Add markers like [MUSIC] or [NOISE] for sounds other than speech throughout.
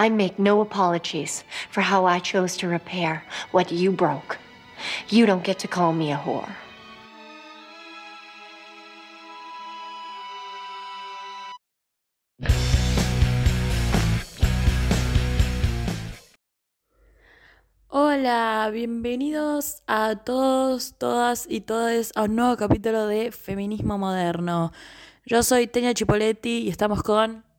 I make no apologies for how I chose to repair what you broke. You don't get to call me a whore. Hola, bienvenidos a todos, todas y todes a un nuevo capítulo de Feminismo Moderno. Yo soy Teña Chipoletti y estamos con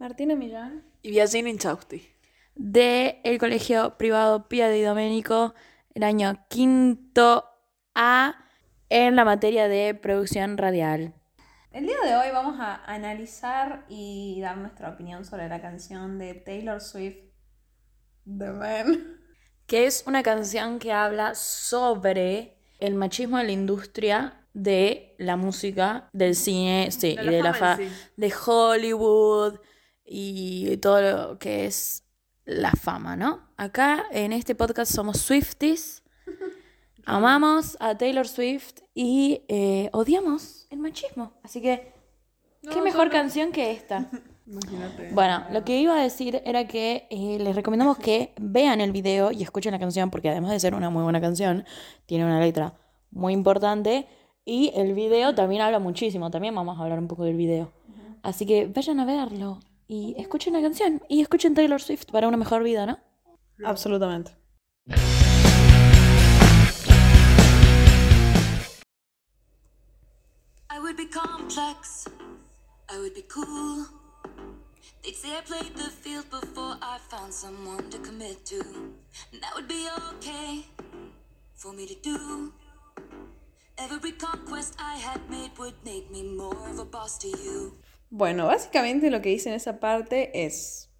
Martina Millán. Y Biasina Inchausti. de el Colegio Privado Pía de Domenico, el año quinto A en la materia de producción radial. El día de hoy vamos a analizar y dar nuestra opinión sobre la canción de Taylor Swift, The Man. que es una canción que habla sobre el machismo en la industria de la música, del cine, sí, De y la de la fama fa sí. de Hollywood y todo lo que es la fama, ¿no? Acá en este podcast somos Swifties, [LAUGHS] amamos a Taylor Swift y eh, odiamos el machismo, así que qué mejor canción que esta. [LAUGHS] Imagínate. Bueno, lo que iba a decir era que eh, les recomendamos que vean el video y escuchen la canción, porque además de ser una muy buena canción, tiene una letra muy importante y el video también habla muchísimo. También vamos a hablar un poco del video. Así que vayan a verlo y escuchen la canción y escuchen Taylor Swift para una mejor vida, ¿no? Absolutamente. I would be complex. I would be cool. They'd say I played the field before I found someone to commit to. And that would be okay for me to do. Every conquest I had made would make me more of a boss to you. Bueno, básicamente lo que dice en esa parte es.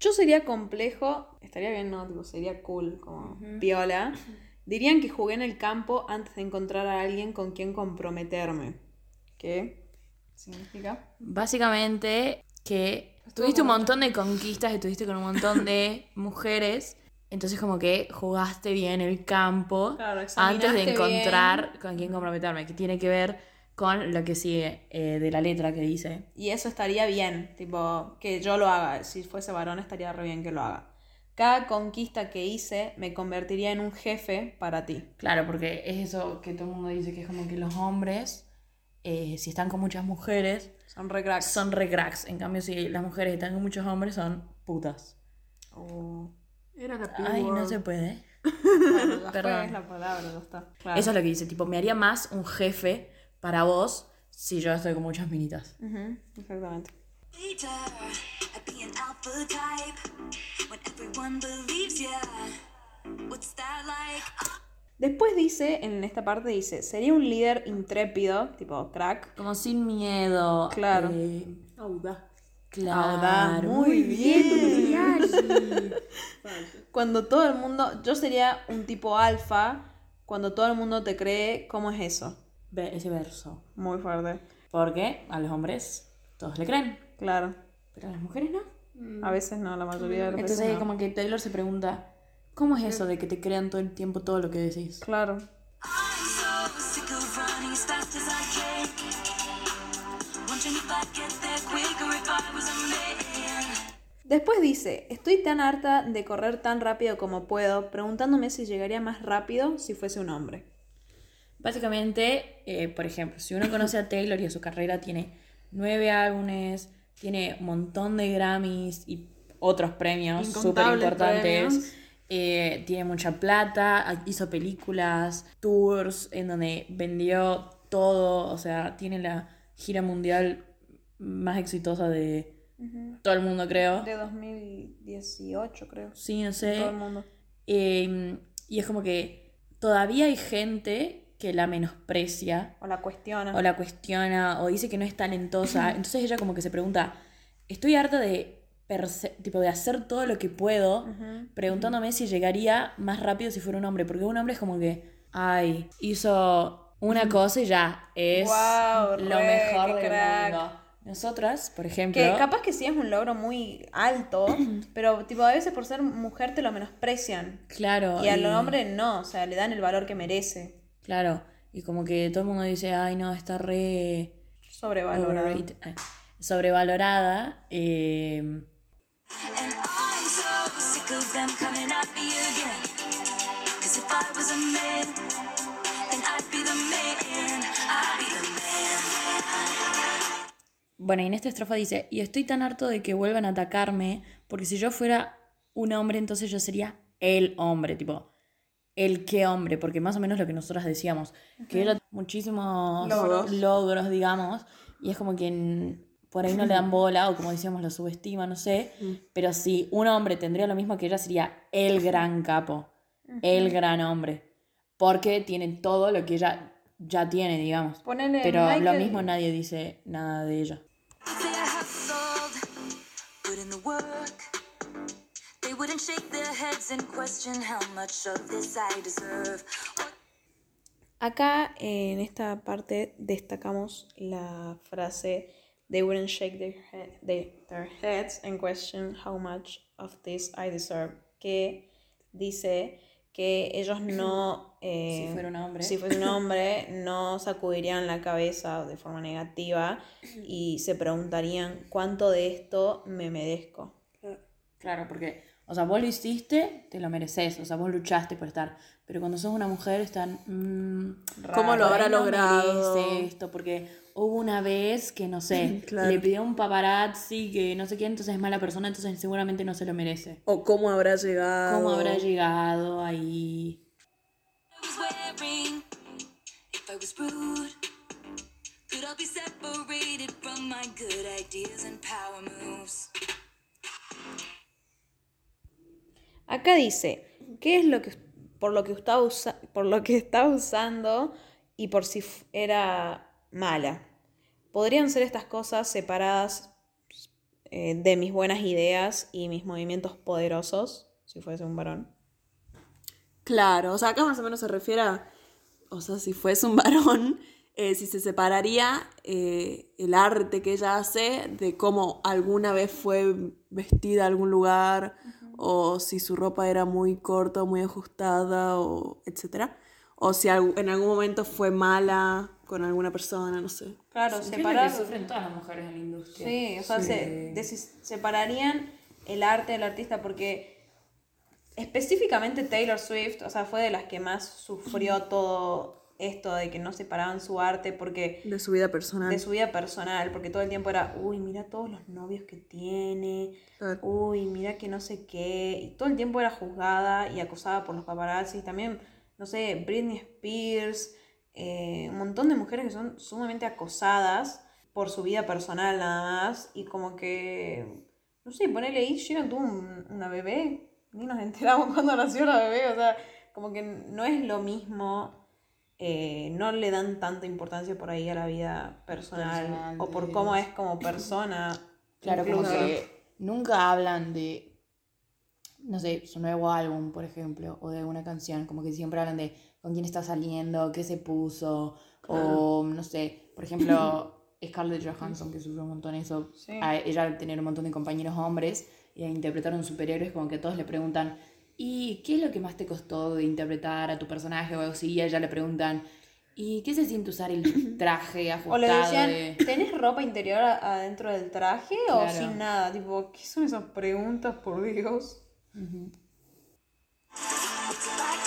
Yo sería complejo, estaría bien, no, tipo, sería cool, como piola. [LAUGHS] Dirían que jugué en el campo antes de encontrar a alguien con quien comprometerme. ¿Qué significa? Básicamente que tuviste un montón de conquistas, estuviste con un montón de [LAUGHS] mujeres, entonces como que jugaste bien el campo Claro, antes de encontrar con quién comprometerme, que tiene que ver con lo que sigue eh, de la letra que dice. Y eso estaría bien, tipo, que yo lo haga. Si fuese varón, estaría re bien que lo haga. Cada conquista que hice me convertiría en un jefe para ti. Claro, porque es eso que todo el mundo dice, que es como que los hombres, eh, si están con muchas mujeres, Son re cracks. son re cracks. En cambio, si las mujeres están con muchos hombres, son putas. Oh. Era la Ay, no se puede. [LAUGHS] Bueno, Perdón. es la palabra, ya está. Claro. Eso es lo que dice, tipo, me haría más un jefe para vos si yo estoy con muchas minitas. Ujú, exactamente. Later, I'd be an alpha type. When everyone believes ya. What's that like? Después dice, en esta parte dice, sería un líder intrépido, tipo crack. Como sin miedo. Claro. eh, Audaz. claro. Audaz, muy bien. [LAUGHS] Cuando todo el mundo, yo sería un tipo alfa, cuando todo el mundo te cree, ¿cómo es eso? Ese verso. Muy fuerte. Porque a los hombres todos le creen, Claro. pero a las mujeres no. A veces no, la mayoría de las Entonces veces no. como que Taylor se pregunta, ¿cómo es eso de que te crean todo el tiempo todo lo que decís? Claro. I'm so sick of running as fast as I can. Wondering if I'd get there quicker if I was a man. Después dice, estoy tan harta de correr tan rápido como puedo, preguntándome si llegaría más rápido si fuese un hombre. Básicamente, eh, por ejemplo, si uno conoce a Taylor y a su carrera, tiene nueve álbumes, tiene un montón de Grammys y otros premios súper importantes. eh, tiene mucha plata, hizo películas, tours en donde vendió todo, o sea, tiene la gira mundial más exitosa de todo el mundo, creo. De 2018, creo. Sí, no sé. Todo el mundo. Eh, y es como que todavía hay gente que la menosprecia O la cuestiona. o la cuestiona o dice que no es talentosa. [CLEARS THROAT] Entonces ella como que se pregunta, estoy harta de, tipo, de hacer todo lo que puedo, preguntándome si llegaría más rápido si fuera un hombre. Porque un hombre es como que, ay, hizo una cosa y ya, es lo re, mejor del crack. mundo. Nosotras, por ejemplo... Que capaz que sí es un logro muy alto, [CLEARS THROAT] pero tipo a veces por ser mujer te lo menosprecian. Claro. Y al hombre no, o sea, le dan el valor que merece. Claro. Y como que todo el mundo dice, ay, no, está re... Eh, sobrevalorada. eh, And I'm sick of them coming at me again. Cause if I was a man, then I'd be the man. I'd be the man. Bueno, y en esta estrofa dice, y estoy tan harto de que vuelvan a atacarme, porque si yo fuera un hombre, entonces yo sería el hombre, tipo, el qué hombre, porque más o menos lo que nosotras decíamos, que ella muchísimos Logros. logros, digamos, y es como que en- por ahí no le dan [LAUGHS] bola, o como decíamos, lo subestima, no sé, pero si un hombre tendría lo mismo que ella, sería el gran capo, el gran hombre, porque tiene todo lo que ella ya tiene, digamos. Ponele Pero lo Michael- mismo nadie dice nada de ella. Wouldn't shake their heads and question how much of this I deserve. Acá en esta parte destacamos la frase They wouldn't shake their, he- they- their heads and question how much of this I deserve. Que dice que ellos [CLEARS THROAT] no. eh, Si fuera un hombre. Si fuese un hombre, no sacudirían la cabeza de forma negativa y se preguntarían cuánto de esto me merezco. Claro, porque, o sea, vos lo hiciste, te lo mereces, o sea, vos luchaste por estar. Pero cuando sos una mujer están... mm, ¿Cómo lo habrá no logrado? esto, porque hubo una vez que, no sé, [LAUGHS] Claro. le pidió un paparazzi que no sé qué, entonces es mala persona, entonces seguramente no se lo merece. O cómo habrá llegado. ¿Cómo habrá llegado ahí? Acá dice, ¿qué es lo que por lo que está usa- por lo que usando y por si era mala? ¿Podrían ser estas cosas separadas eh, de mis buenas ideas y mis movimientos poderosos, si fuese un varón? Claro, o sea, acá más o menos se refiere a, o sea, si fuese un [LAUGHS] varón, eh, si se separaría eh, el arte que ella hace de cómo alguna vez fue vestida a algún lugar, o si su ropa era muy corta o muy ajustada, o etcétera. O si en algún momento fue mala con alguna persona, no sé. Claro, ¿Qué es lo separar. que sufren todas las mujeres en la industria? Sí, o sea, se- separarían el arte del artista porque específicamente Taylor Swift, o sea, fue de las que más sufrió todo esto de que no separaban su arte porque De su vida personal. de su vida personal, porque todo el tiempo era, uy, mira todos los novios que tiene, Claro. uy, mira que no sé qué, y todo el tiempo era juzgada y acosada por los paparazzi, también, no sé, Britney Spears, eh, un montón de mujeres que son sumamente acosadas por su vida personal nada más, y como que, no sé, ponele ahí, Sheeran tuvo un- una bebé, ni nos enteramos [LAUGHS] cuando nació la bebé, o sea, como que no es lo mismo eh, no le dan tanta importancia por ahí a la vida personal, Personal o por cómo es como persona. [CLEARS THROAT] Claro, como incluso. que nunca hablan de, no sé, su nuevo álbum, por ejemplo, o de una canción, como que siempre hablan de con quién está saliendo, qué se puso, o no sé, por ejemplo, [CLEARS THROAT] Scarlett Johansson, que sufrió un montón eso, Sí. a ella al tener un montón de compañeros hombres y a interpretar a un superhéroe, es como que todos le preguntan, ¿y qué es lo que más te costó de interpretar a tu personaje o algo así? Y a ella le preguntan, ¿y qué se siente usar el [LAUGHS] traje ajustado? O le decían, de- ¿tenés ropa interior adentro del traje o sin nada? Tipo, ¿qué son esas preguntas, por Dios? Like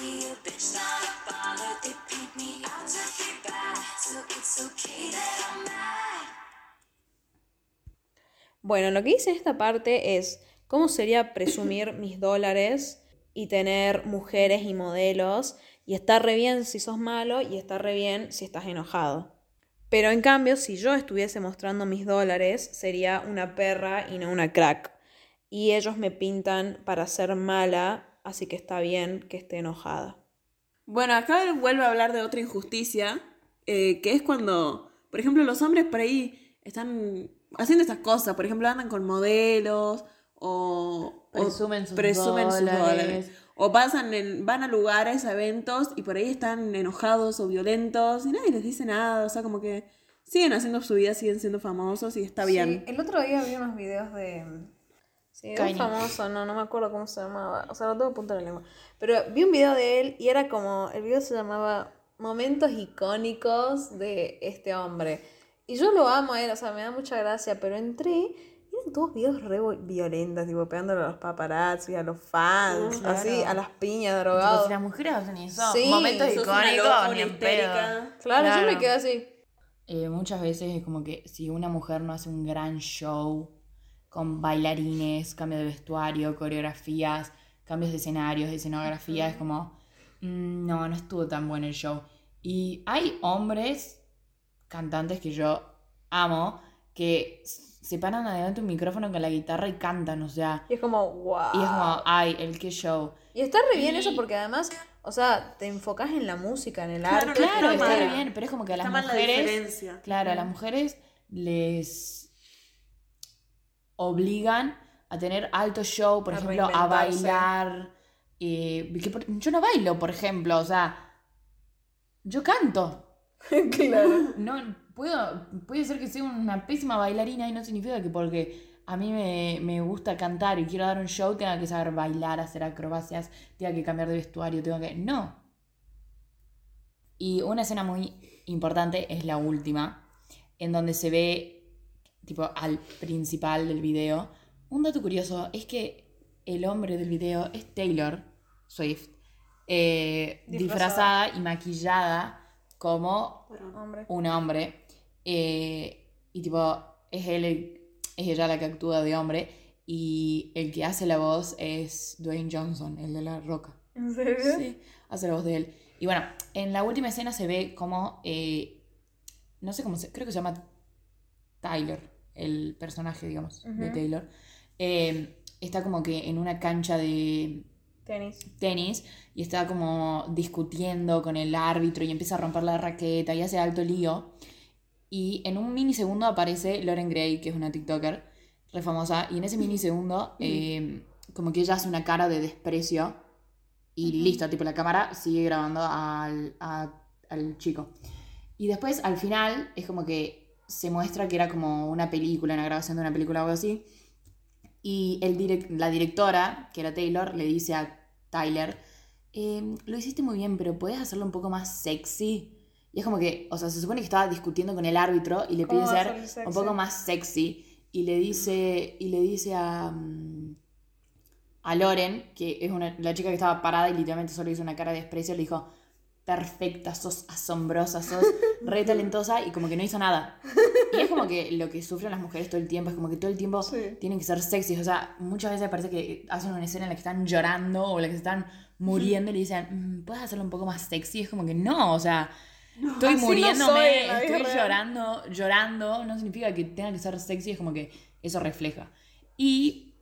to Bueno, lo que dice en esta parte es cómo sería presumir mis dólares y tener mujeres y modelos y estar re bien si sos malo y estar re bien si estás enojado. Pero en cambio, si yo estuviese mostrando mis dólares, sería una perra y no una crack. Y ellos me pintan para ser mala, así que está bien que esté enojada. Bueno, acá él vuelve a hablar de otra injusticia, eh, que es cuando, por ejemplo, los hombres por ahí están haciendo estas cosas, por ejemplo, andan con modelos o Presumen sus presumen sus dólares. dólares. O pasan en, van a lugares, a eventos y por ahí están enojados o violentos y nadie les dice nada, o sea, como que siguen haciendo su vida, siguen siendo famosos y está bien. Sí, el otro día vi unos videos de. Sí, un famoso, no, no me acuerdo cómo se llamaba. O sea, lo tengo a punta de la lengua. Pero vi un video de él y era como. El video se llamaba Momentos icónicos de este hombre. Y yo lo amo a él, o sea, me da mucha gracia. Pero entré y eran todos videos re violentos, tipo pegándole a los paparazzi, a los fans, Claro. así, a las piñas, Tipo, drogados. si las mujeres hacen eso, Sí, momentos icónicos, ni en pedo. Claro, yo me quedé así. Eh, muchas veces es como que si una mujer no hace un gran show con bailarines, cambio de vestuario, coreografías, cambios de escenarios, de escenografía, es como, mm, no, no estuvo tan bueno el show. Y hay hombres, cantantes que yo amo, que se paran adelante un micrófono con la guitarra y cantan, o sea, Y es como, wow. y es como, ay, el qué show. Y está re bien Y- eso porque además, o sea, te enfocas en la música, en el Claro, arte. Claro, está re bien, pero es como que a las Está mal la mujeres... Claro, a las mujeres les obligan a tener alto show, por A ejemplo, a bailar. eh, que por- yo no bailo, por ejemplo, o sea, yo canto. [LAUGHS] claro. No, puedo, puede ser que sea una pésima bailarina y no significa que porque a mí me, me gusta cantar y quiero dar un show tenga que saber bailar, hacer acrobacias, tenga que cambiar de vestuario, tengo que... No. Y una escena muy importante es la última, en donde se ve, tipo, al principal del video. Un dato curioso es que el hombre del video es Taylor Swift, eh, disfrazada y maquillada como Hombre. un hombre. eh, y tipo, es él, el- es ella la que actúa de hombre. Y el que hace la voz es Dwayne Johnson, el de la roca. ¿En serio? Sí, hace la voz de él. Y bueno, en la última escena se ve como, eh, no sé cómo se, creo que se llama Tyler, el personaje, digamos, de. Taylor. Eh, está como que en una cancha de Tenis. tenis y está como discutiendo con el árbitro y empieza a romper la raqueta y hace alto lío. Y en un minisegundo aparece Lauren Gray, que es una TikToker re famosa, y en ese minisegundo eh, como que ella hace una cara de desprecio y listo, tipo la cámara sigue grabando al, a- al chico. Y después al final es como que se muestra que era como una película, una grabación de una película o algo así. Y el la directora, que era Taylor, le dice a Tyler, "Em, lo hiciste muy bien, pero puedes hacerlo un poco más sexy. Y es como que, o sea, se supone que estaba discutiendo con el árbitro y le ¿Cómo pide ser un poco más sexy. Y le dice, y le dice a, mm, a Loren, que es una, la chica que estaba parada y literalmente solo hizo una cara de desprecio, le dijo, perfecta, sos asombrosa, sos [LAUGHS] re talentosa y como que no hizo nada. Y es como que lo que sufren las mujeres todo el tiempo, es como que todo el tiempo Sí. tienen que ser sexys. O sea, muchas veces parece que hacen una escena en la que están llorando o en la que se están muriendo y le dicen, "Mm, ¿puedes hacerlo un poco más sexy? Es como que no, o sea, estoy así no muriéndome, soy estoy real. llorando, llorando, no significa que tenga que ser sexy, es como que eso refleja. Y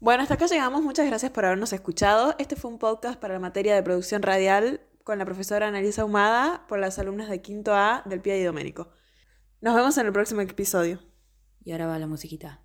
Bueno, hasta acá llegamos. Muchas gracias por habernos escuchado. Este fue un podcast para la materia de producción radial con la profesora Analisa Humada por las alumnas de quinto A del Pia y Doménico. Nos vemos en el próximo episodio. Y ahora va la musiquita.